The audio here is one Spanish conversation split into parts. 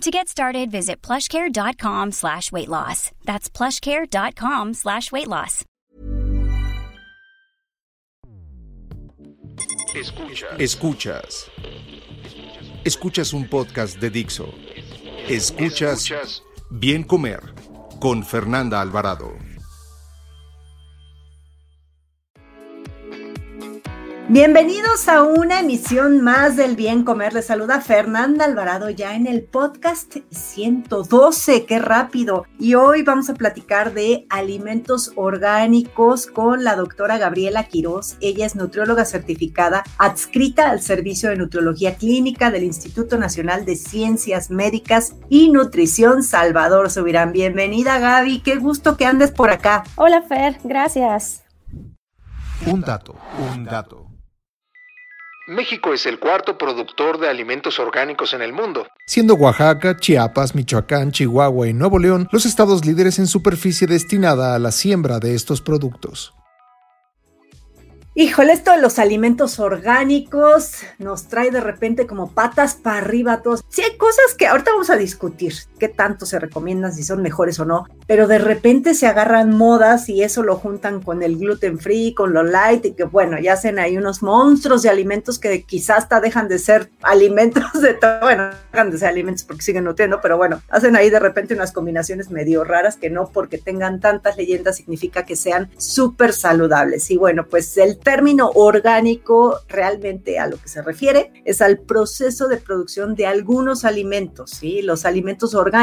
To get started, visit plushcare.com slash weight loss. That's plushcare.com slash weight loss. Escuchas. Escuchas. Escuchas un podcast de Dixo. Escuchas Bien Comer con Fernanda Alvarado. Bienvenidos a una emisión más del Bien Comer. Les saluda Fernanda Alvarado ya en el podcast 112. Qué rápido. Y hoy vamos a platicar de alimentos orgánicos con la doctora Gabriela Quiroz. Ella es nutrióloga certificada adscrita al Servicio de Nutriología Clínica del Instituto Nacional de Ciencias Médicas y Nutrición Salvador Subirán. Bienvenida Gaby. Qué gusto que andes por acá. Hola Fer, gracias. Un dato, un dato. México es el cuarto productor de alimentos orgánicos en el mundo, siendo Oaxaca, Chiapas, Michoacán, Chihuahua y Nuevo León los estados líderes en superficie destinada a la siembra de estos productos. Híjole, esto de los alimentos orgánicos nos trae de repente como patas para arriba todos. Sí hay cosas que ahorita vamos a discutir, qué tanto se recomiendan, si son mejores o no, pero de repente se agarran modas y eso lo juntan con el gluten free, con lo light y que bueno, ya hacen ahí unos monstruos de alimentos que quizás hasta dejan de ser alimentos de todo, bueno, dejan de ser alimentos porque siguen nutriendo, pero bueno, hacen ahí de repente unas combinaciones medio raras que no porque tengan tantas leyendas significa que sean súper saludables. Y bueno, pues el término orgánico realmente a lo que se refiere es al proceso de producción de algunos alimentos, ¿sí? Los alimentos orgánicos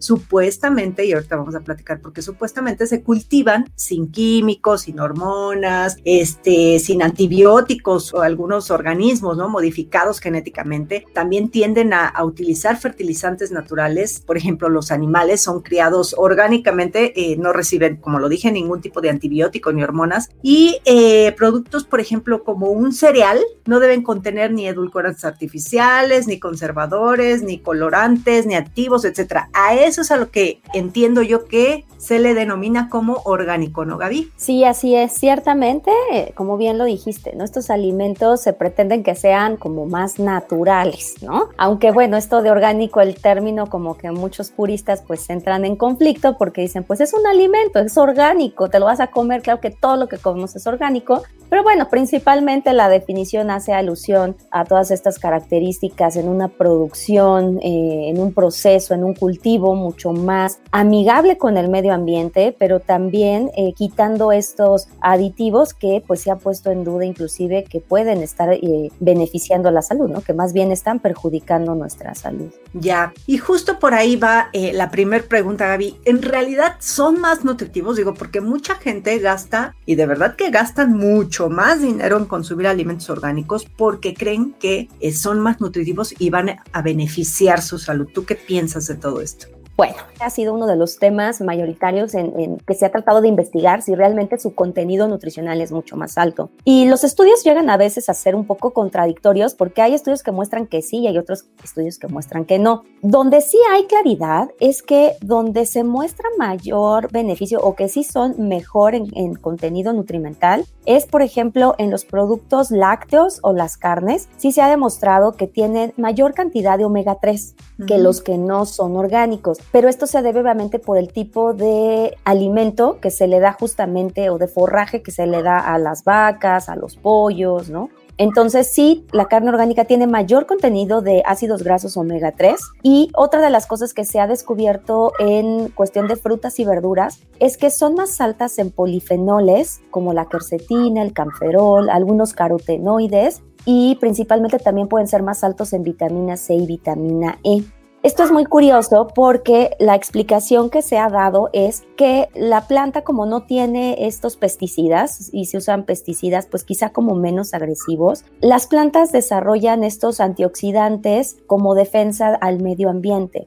supuestamente, y ahorita vamos a platicar porque supuestamente se cultivan sin químicos, sin hormonas, este, sin antibióticos o algunos organismos, ¿no? Modificados genéticamente. También tienden a, utilizar fertilizantes naturales. Por ejemplo, los animales son criados orgánicamente, eh, no reciben, como lo dije, ningún tipo de antibiótico ni hormonas. Y eh, productos, por ejemplo, como un cereal, no deben contener ni edulcorantes artificiales, ni conservadores, ni colorantes, ni activos, A eso es a lo que entiendo yo que se le denomina como orgánico, ¿no, Gaby? Sí, así es. Ciertamente, como bien lo dijiste, ¿no? Estos alimentos se pretenden que sean como más naturales, ¿no? Aunque bueno, esto de orgánico, el término como que muchos puristas pues entran en conflicto porque dicen, pues es un alimento, es orgánico, te lo vas a comer, claro que todo lo que comemos es orgánico, pero bueno, principalmente la definición hace alusión a todas estas características en una producción, eh, en un proceso, en un cultivo mucho más amigable con el medio ambiente, pero también eh, quitando estos aditivos que pues se ha puesto en duda inclusive que pueden estar eh, beneficiando la salud, ¿no? Que más bien están perjudicando nuestra salud. Ya, y justo por ahí va la primera pregunta, Gaby. ¿En realidad son más nutritivos? Digo, porque mucha gente gasta, y de verdad que gastan mucho más dinero en consumir alimentos orgánicos porque creen que eh, son más nutritivos y van a beneficiar su salud. ¿Tú qué piensas de todo esto? Bueno, ha sido uno de los temas mayoritarios en, que se ha tratado de investigar si realmente su contenido nutricional es mucho más alto. Y los estudios llegan a veces a ser un poco contradictorios porque hay estudios que muestran que sí y hay otros estudios que muestran que no. Donde sí hay claridad es que donde se muestra mayor beneficio o que sí son mejor en, en contenido nutrimental es, por ejemplo, en los productos lácteos o las carnes. Sí se ha demostrado que tienen mayor cantidad de omega 3 que los que no son orgánicos pero esto se debe obviamente por el tipo de alimento que se le da justamente o de forraje que se le da a las vacas, a los pollos, ¿no? Entonces sí, la carne orgánica tiene mayor contenido de ácidos grasos omega 3 y otra de las cosas que se ha descubierto en cuestión de frutas y verduras es que son más altas en polifenoles como la quercetina, el camferol, algunos carotenoides y principalmente también pueden ser más altos en vitamina C y vitamina E. esto es muy curioso porque la explicación que se ha dado es que la planta como no tiene estos pesticidas y se usan pesticidas pues quizá como menos agresivos, las plantas desarrollan estos antioxidantes como defensa al medio ambiente.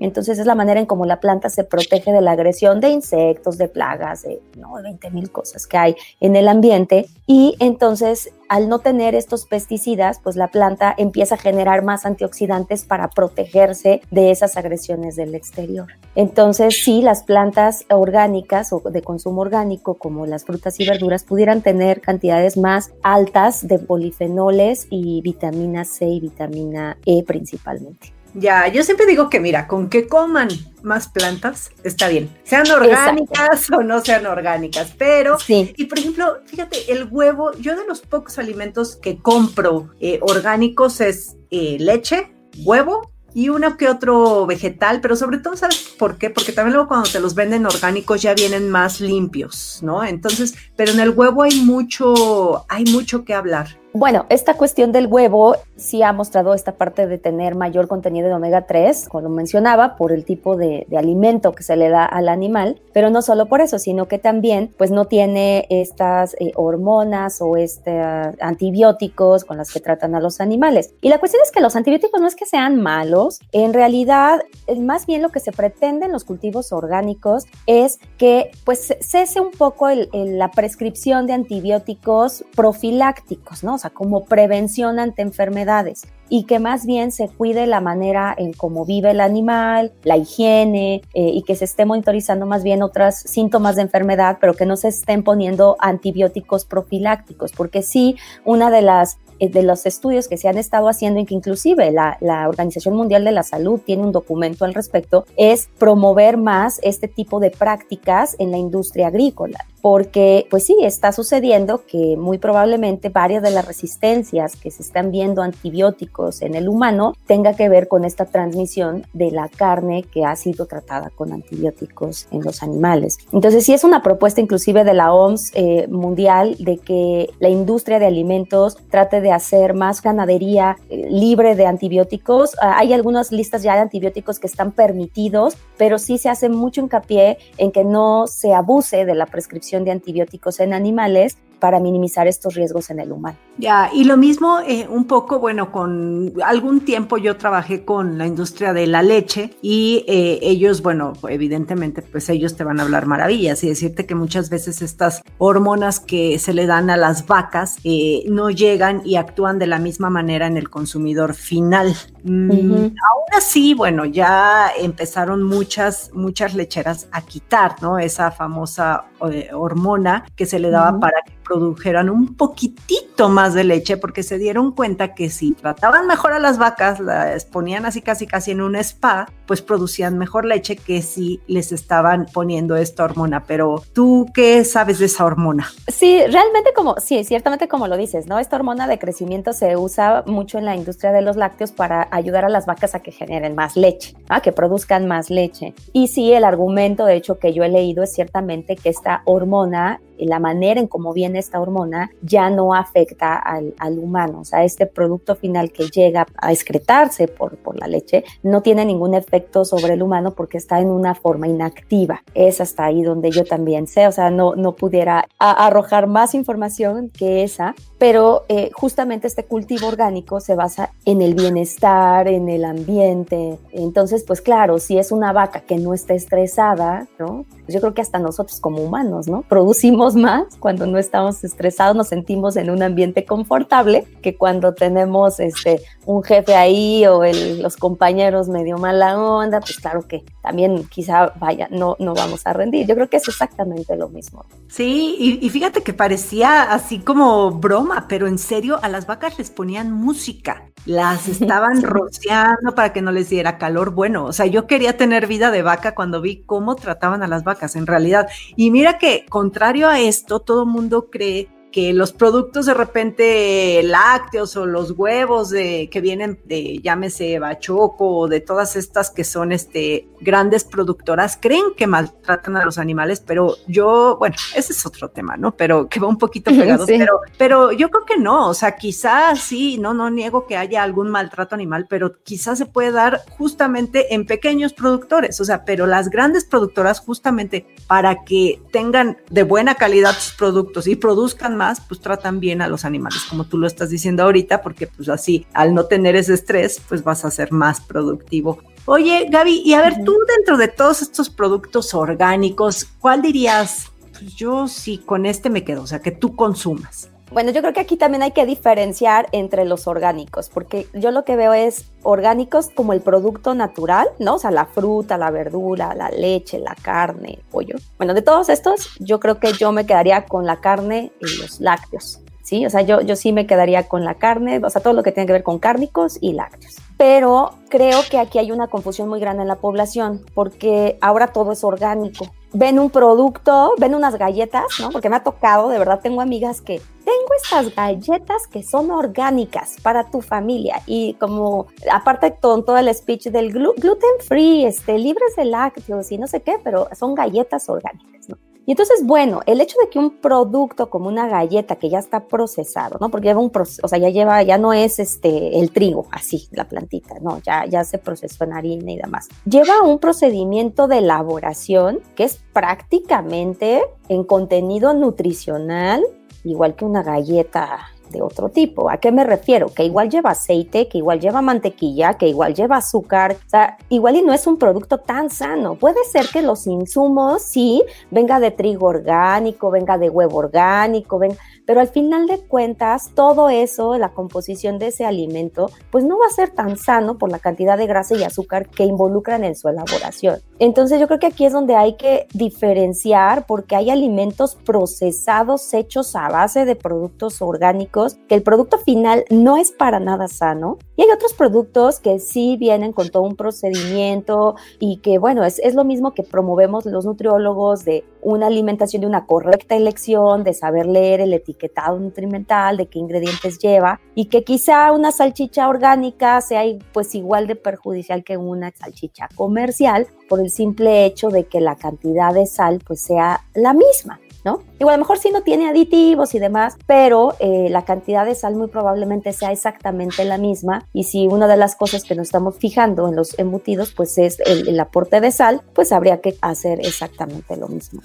Entonces es la manera en cómo la planta se protege de la agresión de insectos, de plagas, de, ¿no? 20 mil cosas que hay en el ambiente. Y entonces al no tener estos pesticidas, pues la planta empieza a generar más antioxidantes para protegerse de esas agresiones del exterior. Entonces sí, las plantas orgánicas o de consumo orgánico como las frutas y verduras pudieran tener cantidades más altas de polifenoles y vitamina C y vitamina E principalmente. Ya, yo siempre digo que mira, con que coman más plantas está bien, sean orgánicas o no sean orgánicas, pero, sí. y por ejemplo, fíjate, el huevo, yo de los pocos alimentos que compro eh, orgánicos es eh, leche, huevo y uno que otro vegetal, pero sobre todo, ¿sabes por qué? Porque también luego cuando te los venden orgánicos ya vienen más limpios, ¿no? Entonces, pero en el huevo hay mucho, hay mucho que hablar. Bueno, esta cuestión del huevo sí ha mostrado esta parte de tener mayor contenido de omega 3, como mencionaba, por el tipo de, alimento que se le da al animal, pero no solo por eso, sino que también pues no tiene estas eh, hormonas o este, antibióticos con las que tratan a los animales. Y la cuestión es que los antibióticos no es que sean malos, en realidad más bien lo que se pretende en los cultivos orgánicos es que pues cese un poco la prescripción de antibióticos profilácticos, ¿no? Sea, como prevención ante enfermedades y que más bien se cuide la manera en cómo vive el animal, la higiene eh, y que se esté monitorizando más bien otros síntomas de enfermedad, pero que no se estén poniendo antibióticos profilácticos, porque sí, una de las eh, de los estudios que se han estado haciendo y que inclusive la, la, Organización Mundial de la Salud tiene un documento al respecto, es promover más este tipo de prácticas en la industria agrícola. Porque, pues sí, está sucediendo que muy probablemente varias de las resistencias que se están viendo antibióticos en el humano tenga que ver con esta transmisión de la carne que ha sido tratada con antibióticos en los animales. Entonces, sí es una propuesta inclusive de la OMS eh, mundial de que la industria de alimentos trate de hacer más ganadería eh, libre de antibióticos. Ah, hay algunas listas ya de antibióticos que están permitidos, pero sí se hace mucho hincapié en que no se abuse de la prescripción de antibióticos en animales para minimizar estos riesgos en el humano. Ya, y lo mismo eh, un poco, bueno, con algún tiempo yo trabajé con la industria de la leche y eh, ellos, bueno, evidentemente, pues ellos te van a hablar maravillas y decirte que muchas veces estas hormonas que se le dan a las vacas eh, no llegan y actúan de la misma manera en el consumidor final. Mm, aún así, bueno, ya empezaron muchas, muchas lecheras a quitar, ¿no? Esa famosa hormona que se le daba para que produjeran un poquitito más de leche porque se dieron cuenta que si trataban mejor a las vacas, las ponían así casi casi en un spa, pues producían mejor leche que si les estaban poniendo esta hormona. Pero tú, ¿qué sabes de esa hormona? Sí, realmente como, sí, ciertamente como lo dices, ¿no? Esta hormona de crecimiento se usa mucho en la industria de los lácteos para ayudar a las vacas a que generen más leche, a que produzcan más leche. Y sí, el argumento, de hecho, que yo he leído es ciertamente que esta hormona la manera en cómo viene esta hormona ya no afecta al, humano. O sea, este producto final que llega a excretarse por, por la leche no tiene ningún efecto sobre el humano porque está en una forma inactiva. Es hasta ahí donde yo también sé, o sea, no, no pudiera arrojar más información que esa, pero eh, justamente este cultivo orgánico se basa en el bienestar, en el ambiente. Entonces, pues claro, si es una vaca que no está estresada, ¿no? Pues yo creo que hasta nosotros como humanos, ¿no? Producimos más cuando no estamos estresados, nos sentimos en un ambiente confortable que cuando tenemos este, un jefe ahí o los compañeros medio mala onda, pues claro que también quizá vaya, no, no vamos a rendir. Yo creo que es exactamente lo mismo. Sí, y, y fíjate que parecía así como broma, pero en serio a las vacas les ponían música, las estaban rociando para que no les diera calor. Bueno, o sea, yo quería tener vida de vaca cuando vi cómo trataban a las vacas en realidad. Y mira que contrario esto, todo mundo cree que los productos de repente lácteos o los huevos de, que vienen de, llámese Bachoco o de todas estas que son este, grandes productoras, creen que maltratan a los animales, pero yo, bueno, ese es otro tema, ¿no? Pero que va un poquito pegado, pero, pero yo creo que no, o sea, quizás sí, no, no niego que haya algún maltrato animal, pero quizás se puede dar justamente en pequeños productores, o sea, pero las grandes productoras justamente para que tengan de buena calidad sus productos y produzcan más, pues tratan bien a los animales, como tú lo estás diciendo ahorita, porque pues así, al no tener ese estrés, pues vas a ser más productivo. Oye, Gaby, y a ver, tú dentro de todos estos productos orgánicos, ¿cuál dirías? Pues yo sí, con este me quedo, o sea, que tú consumas. Bueno, yo creo que aquí también hay que diferenciar entre los orgánicos, porque yo lo que veo es orgánicos como el producto natural, ¿no? O sea, la fruta, la verdura, la leche, la carne, el pollo. Bueno, de todos estos, yo creo que yo me quedaría con la carne y los lácteos, ¿sí? O sea, yo, yo sí me quedaría con la carne, o sea, todo lo que tiene que ver con cárnicos y lácteos. Pero creo que aquí hay una confusión muy grande en la población, porque ahora todo es orgánico ven un producto, ven unas galletas, ¿no? Porque me ha tocado, de verdad, tengo amigas que tengo estas galletas que son orgánicas para tu familia y como aparte con todo el speech del gluten free, este, libres de lácteos y no sé qué, pero son galletas orgánicas, ¿no? Y entonces, bueno, el hecho de que un producto como una galleta que ya está procesado, ¿no? Porque lleva un proceso, o sea, ya lleva, ya no es este el trigo, así, la plantita, no, ya, ya se procesó en harina y demás. Lleva un procedimiento de elaboración que es prácticamente en contenido nutricional, igual que una galleta de otro tipo. ¿A qué me refiero? Que igual lleva aceite, que igual lleva mantequilla, que igual lleva azúcar. O sea, igual y no es un producto tan sano. Puede ser que los insumos sí venga de trigo orgánico, venga de huevo orgánico, venga pero al final de cuentas, todo eso, la composición de ese alimento, pues no va a ser tan sano por la cantidad de grasa y azúcar que involucran en su elaboración. Entonces yo creo que aquí es donde hay que diferenciar porque hay alimentos procesados hechos a base de productos orgánicos que el producto final no es para nada sano y hay otros productos que sí vienen con todo un procedimiento y que bueno, es, lo mismo que promovemos los nutriólogos de una alimentación de una correcta elección, de saber leer el etiquetado nutrimental, de qué ingredientes lleva y que quizá una salchicha orgánica sea pues igual de perjudicial que una salchicha comercial por el simple hecho de que la cantidad de sal pues sea la misma. ¿No? Igual a lo mejor sí no tiene aditivos y demás, pero eh, la cantidad de sal muy probablemente sea exactamente la misma. Y si una de las cosas que nos estamos fijando en los embutidos, pues es el, aporte de sal, pues habría que hacer exactamente lo mismo,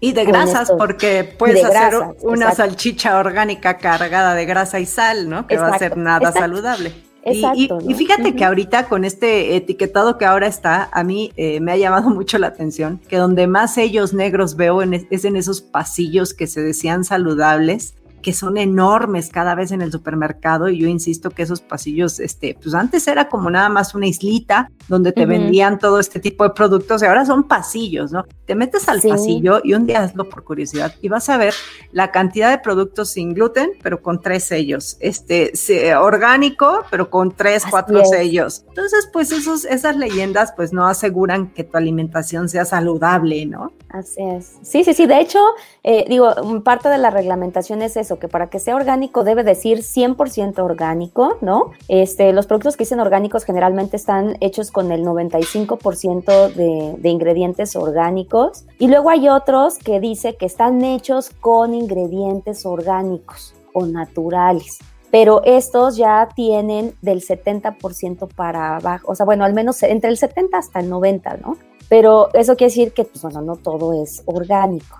Y de grasas, porque puedes hacer una salchicha orgánica cargada de grasa y sal, ¿no? Que va a ser nada saludable. Exacto, y, fíjate que ahorita con este etiquetado que ahora está, a mí eh, me ha llamado mucho la atención que donde más sellos negros veo es en esos pasillos que se decían saludables que son enormes cada vez en el supermercado y yo insisto que esos pasillos, este, pues antes era como nada más una islita donde te vendían todo este tipo de productos y ahora son pasillos, ¿no? Te metes al pasillo y un día hazlo por curiosidad y vas a ver la cantidad de productos sin gluten, pero con tres sellos, este, orgánico, pero con tres, cuatro sellos. Entonces, pues esos, esas leyendas pues no aseguran que tu alimentación sea saludable, ¿no? Así es. Sí, sí, sí. De hecho, eh, digo, parte de la reglamentación es eso, que para que sea orgánico debe decir 100% orgánico, ¿no? Este, los productos que dicen orgánicos generalmente están hechos con el 95% de, de ingredientes orgánicos. Y luego hay otros que dice que están hechos con ingredientes orgánicos o naturales pero estos ya tienen del 70% para abajo, o sea, bueno, al menos entre el 70 hasta el 90, ¿no? Pero eso quiere decir que, pues, bueno, no todo es orgánico.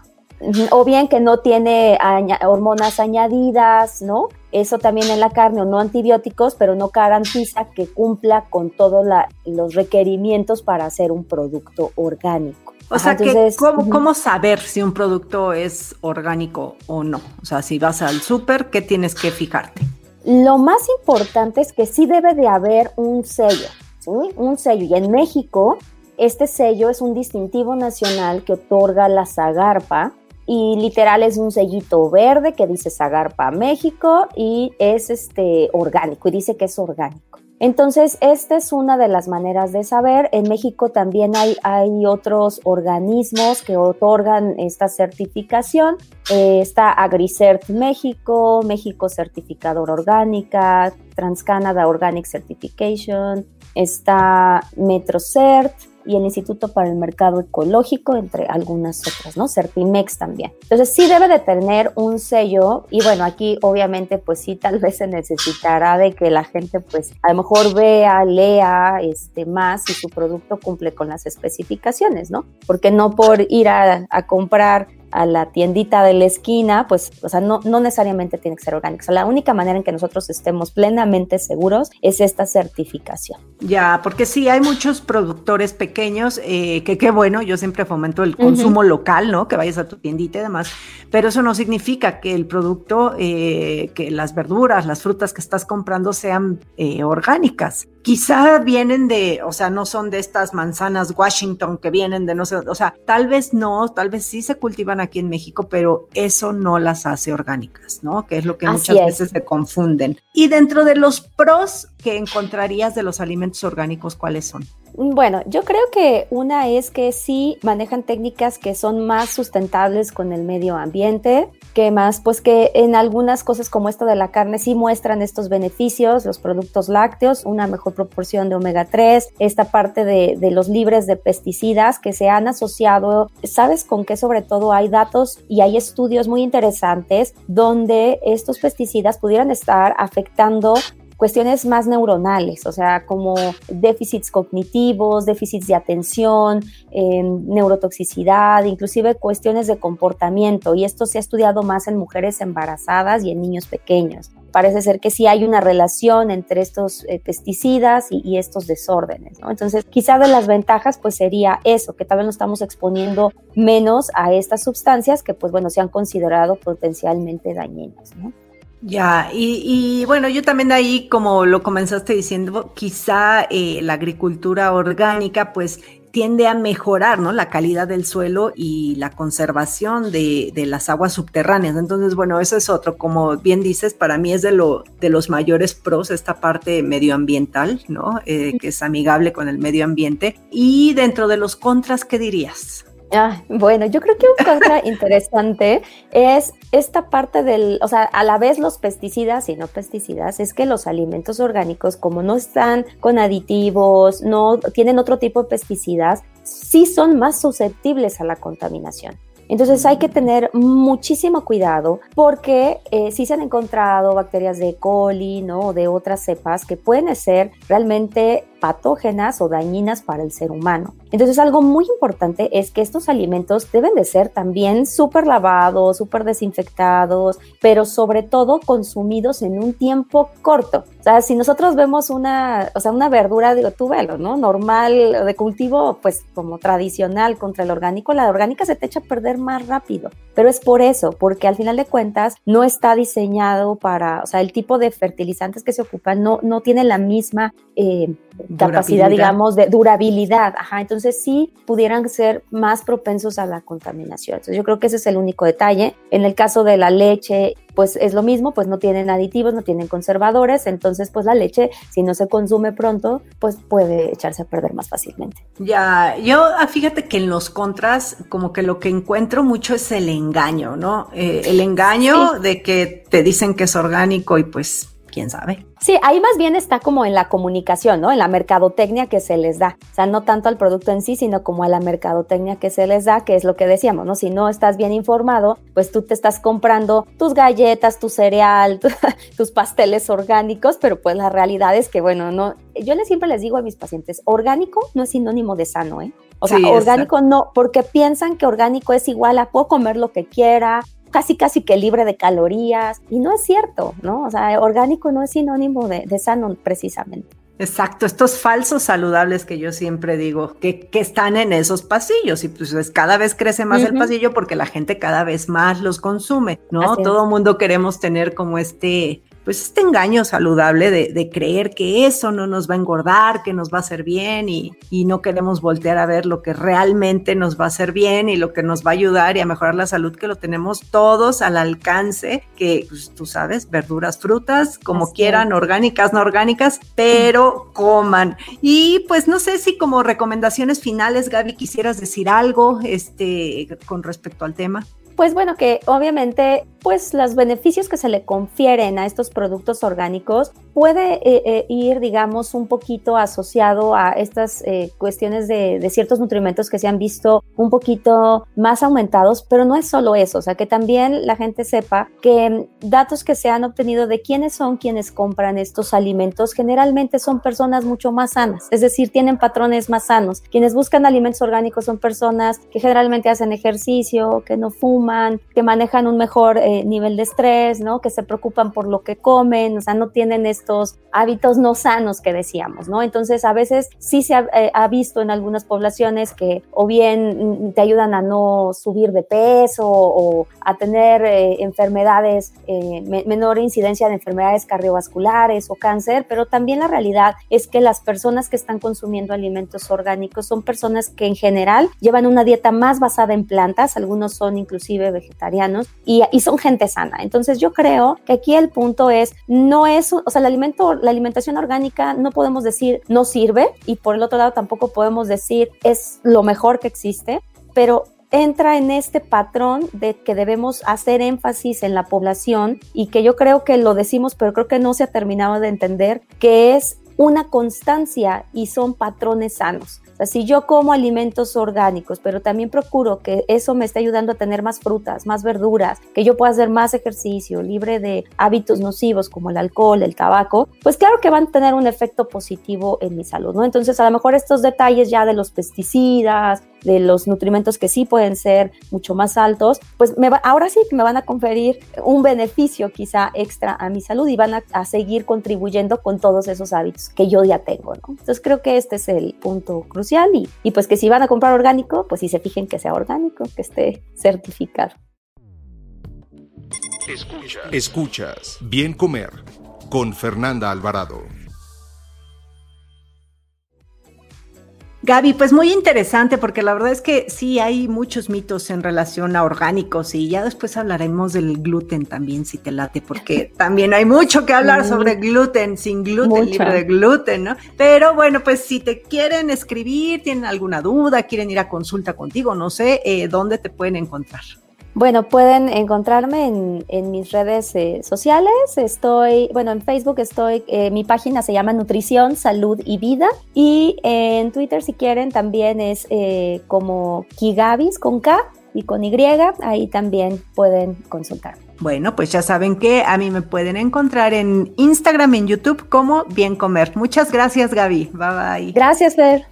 O bien que no tiene hormonas añadidas, ¿no? Eso también en la carne, o no antibióticos, pero no garantiza que cumpla con todos los requerimientos para hacer un producto orgánico. O sea, que, ¿cómo, ¿cómo, saber si un producto es orgánico o no? O sea, si vas al súper, ¿qué tienes que fijarte? Lo más importante es que sí debe de haber un sello, ¿sí? Un sello. Y en México este sello es un distintivo nacional que otorga la Zagarpa y literal es un sellito verde que dice Zagarpa México y es este orgánico y dice que es orgánico. Entonces, esta es una de las maneras de saber. En México también hay, hay otros organismos que otorgan esta certificación. Eh, está AgriCert México, México Certificador Orgánica, TransCanada Organic Certification, está MetroCert, y el Instituto para el Mercado Ecológico, entre algunas otras, ¿no? Certimex también. Entonces sí debe de tener un sello y bueno, aquí obviamente pues sí tal vez se necesitará de que la gente pues a lo mejor vea, lea este, más si su producto cumple con las especificaciones, ¿no? Porque no por ir a, a comprar a la tiendita de la esquina, pues, o sea, no, no necesariamente tiene que ser orgánico. O sea, la única manera en que nosotros estemos plenamente seguros es esta certificación. Ya, porque sí, hay muchos productores pequeños, eh, que qué bueno, yo siempre fomento el consumo local, ¿no? Que vayas a tu tiendita y demás, pero eso no significa que el producto, eh, que las verduras, las frutas que estás comprando sean eh, orgánicas. Quizá vienen de, o sea, no son de estas manzanas Washington que vienen de no sé, o sea, tal vez no, tal vez sí se cultivan aquí en México, pero eso no las hace orgánicas, ¿no? Que es lo que muchas veces se confunden. Y dentro de los pros que encontrarías de los alimentos orgánicos, ¿cuáles son? Bueno, yo creo que una es que sí manejan técnicas que son más sustentables con el medio ambiente, que más, pues que en algunas cosas como esto de la carne sí muestran estos beneficios, los productos lácteos, una mejor proporción de omega 3, esta parte de, de los libres de pesticidas que se han asociado, ¿sabes con qué sobre todo hay datos y hay estudios muy interesantes donde estos pesticidas pudieran estar afectando cuestiones más neuronales, o sea, como déficits cognitivos, déficits de atención, em, neurotoxicidad, inclusive cuestiones de comportamiento. Y esto se ha estudiado más en mujeres embarazadas y en niños pequeños. Parece ser que sí hay una relación entre estos eh, pesticidas y, estos desórdenes, ¿no? Entonces, quizá de las ventajas, pues sería eso, que tal vez nos estamos exponiendo menos a estas sustancias que, pues bueno, se han considerado potencialmente dañinas, ¿no? Ya, y, bueno, yo también ahí, como lo comenzaste diciendo, quizá eh, la agricultura orgánica pues tiende a mejorar ¿no? la calidad del suelo y la conservación de, de, las aguas subterráneas. Entonces, bueno, eso es otro. Como bien dices, para mí es de, lo, de los mayores pros esta parte medioambiental, ¿no? Eh, que es amigable con el medio ambiente. Y dentro de los contras, ¿qué dirías? Ah, bueno, yo creo que un contra interesante es esta parte del, o sea, a la vez los pesticidas y no pesticidas, es que los alimentos orgánicos, como no están con aditivos, no tienen otro tipo de pesticidas, sí son más susceptibles a la contaminación. Entonces hay que tener muchísimo cuidado porque eh, sí se han encontrado bacterias de coli, ¿no? O de otras cepas que pueden ser realmente patógenas o dañinas para el ser humano. Entonces algo muy importante es que estos alimentos deben de ser también súper lavados, súper desinfectados, pero sobre todo consumidos en un tiempo corto. O sea, si nosotros vemos una, o sea, una verdura, digo, tú velo, ¿no? Normal, de cultivo, pues como tradicional contra el orgánico, la orgánica se te echa a perder más rápido. Pero es por eso, porque al final de cuentas no está diseñado para, o sea, el tipo de fertilizantes que se ocupan no, no tiene la misma eh, capacidad, digamos, de durabilidad. Ajá, entonces sí pudieran ser más propensos a la contaminación. Entonces yo creo que ese es el único detalle. En el caso de la leche, pues es lo mismo, pues no tienen aditivos, no tienen conservadores, entonces pues la leche, si no se consume pronto, pues puede echarse a perder más fácilmente. Ya, yo ah, fíjate que en los contras, como que lo que encuentro mucho es el engaño, ¿no? Eh, el engaño de que te dicen que es orgánico y pues quién sabe. Sí, ahí más bien está como en la comunicación, ¿no? En la mercadotecnia que se les da. O sea, no tanto al producto en sí, sino como a la mercadotecnia que se les da, que es lo que decíamos, ¿no? Si no estás bien informado, pues tú te estás comprando tus galletas, tu cereal, tus pasteles orgánicos, pero pues la realidad es que, bueno, no. Yo les, siempre les digo a mis pacientes, orgánico no es sinónimo de sano, ¿eh? O sea, orgánico no, porque piensan que orgánico es igual a puedo comer lo que quiera, casi casi que libre de calorías y no es cierto, ¿no? O sea, orgánico no es sinónimo de, sano precisamente. Exacto, estos falsos saludables que yo siempre digo, que, que están en esos pasillos y pues cada vez crece más el pasillo porque la gente cada vez más los consume, ¿no? Todo mundo queremos tener como este pues este engaño saludable de, creer que eso no nos va a engordar, que nos va a hacer bien y, y no queremos voltear a ver lo que realmente nos va a hacer bien y lo que nos va a ayudar y a mejorar la salud que lo tenemos todos al alcance, que pues, tú sabes, verduras, frutas, como quieran, orgánicas, no orgánicas, pero coman. Y pues no sé si como recomendaciones finales, Gaby, quisieras decir algo este, con respecto al tema. Pues bueno, que obviamente pues los beneficios que se le confieren a estos productos orgánicos puede eh, eh, ir, digamos, un poquito asociado a estas eh, cuestiones de, de, ciertos nutrimentos que se han visto un poquito más aumentados, pero no es solo eso, o sea, que también la gente sepa que datos que se han obtenido de quiénes son quienes compran estos alimentos generalmente son personas mucho más sanas, es decir, tienen patrones más sanos. Quienes buscan alimentos orgánicos son personas que generalmente hacen ejercicio, que no fuman, que manejan un mejor nivel de estrés, ¿no? Que se preocupan por lo que comen, o sea, no tienen estos hábitos no sanos que decíamos, ¿no? Entonces, a veces sí se ha, eh, visto en algunas poblaciones que o bien mm, te ayudan a no subir de peso o a tener eh, enfermedades, eh, menor incidencia de enfermedades cardiovasculares o cáncer, pero también la realidad es que las personas que están consumiendo alimentos orgánicos son personas que en general llevan una dieta más basada en plantas, algunos son inclusive vegetarianos y, y son gente sana. Entonces yo creo que aquí el punto es, no es, o sea, el alimento, la alimentación orgánica no podemos decir no sirve y por el otro lado tampoco podemos decir es lo mejor que existe, pero entra en este patrón de que debemos hacer énfasis en la población y que yo creo que lo decimos, pero creo que no se ha terminado de entender, que es una constancia y son patrones sanos. O sea, si yo como alimentos orgánicos, pero también procuro que eso me esté ayudando a tener más frutas, más verduras, que yo pueda hacer más ejercicio, libre de hábitos nocivos como el alcohol, el tabaco, pues claro que van a tener un efecto positivo en mi salud, ¿no? Entonces, a lo mejor estos detalles ya de los pesticidas, de los nutrimentos que sí pueden ser mucho más altos, pues ahora sí me van a conferir un beneficio quizá extra a mi salud y van a, seguir contribuyendo con todos esos hábitos que yo ya tengo. Entonces creo que este es el punto crucial y, y pues que si van a comprar orgánico, pues si se fijen que sea orgánico, que esté certificado. Escuchas, escuchas, bien comer con Fernanda Alvarado. Gaby, pues muy interesante porque la verdad es que sí hay muchos mitos en relación a orgánicos y ya después hablaremos del gluten también, si te late, porque también hay mucho que hablar sobre gluten, sin gluten, libre de gluten, ¿no? Pero bueno, pues si te quieren escribir, tienen alguna duda, quieren ir a consulta contigo, no sé, eh, ¿dónde te pueden encontrar? Bueno, pueden encontrarme en, mis redes eh, sociales. Estoy, bueno, en Facebook estoy, eh, mi página se llama Nutrición, Salud y Vida. Y en Twitter, si quieren, también es eh, como Kigabis con K y con Y. Ahí también pueden consultar. Bueno, pues ya saben que a mí me pueden encontrar en Instagram, en YouTube como Bien Comer. Muchas gracias, Gaby. Bye bye. Gracias, Fer.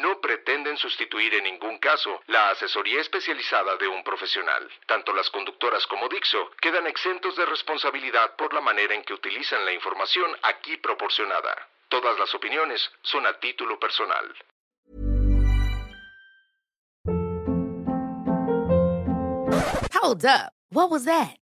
no pretenden sustituir en ningún caso la asesoría especializada de un profesional. Tanto las conductoras como Dixo quedan exentos de responsabilidad por la manera en que utilizan la información aquí proporcionada. Todas las opiniones son a título personal. Hold up. What was that?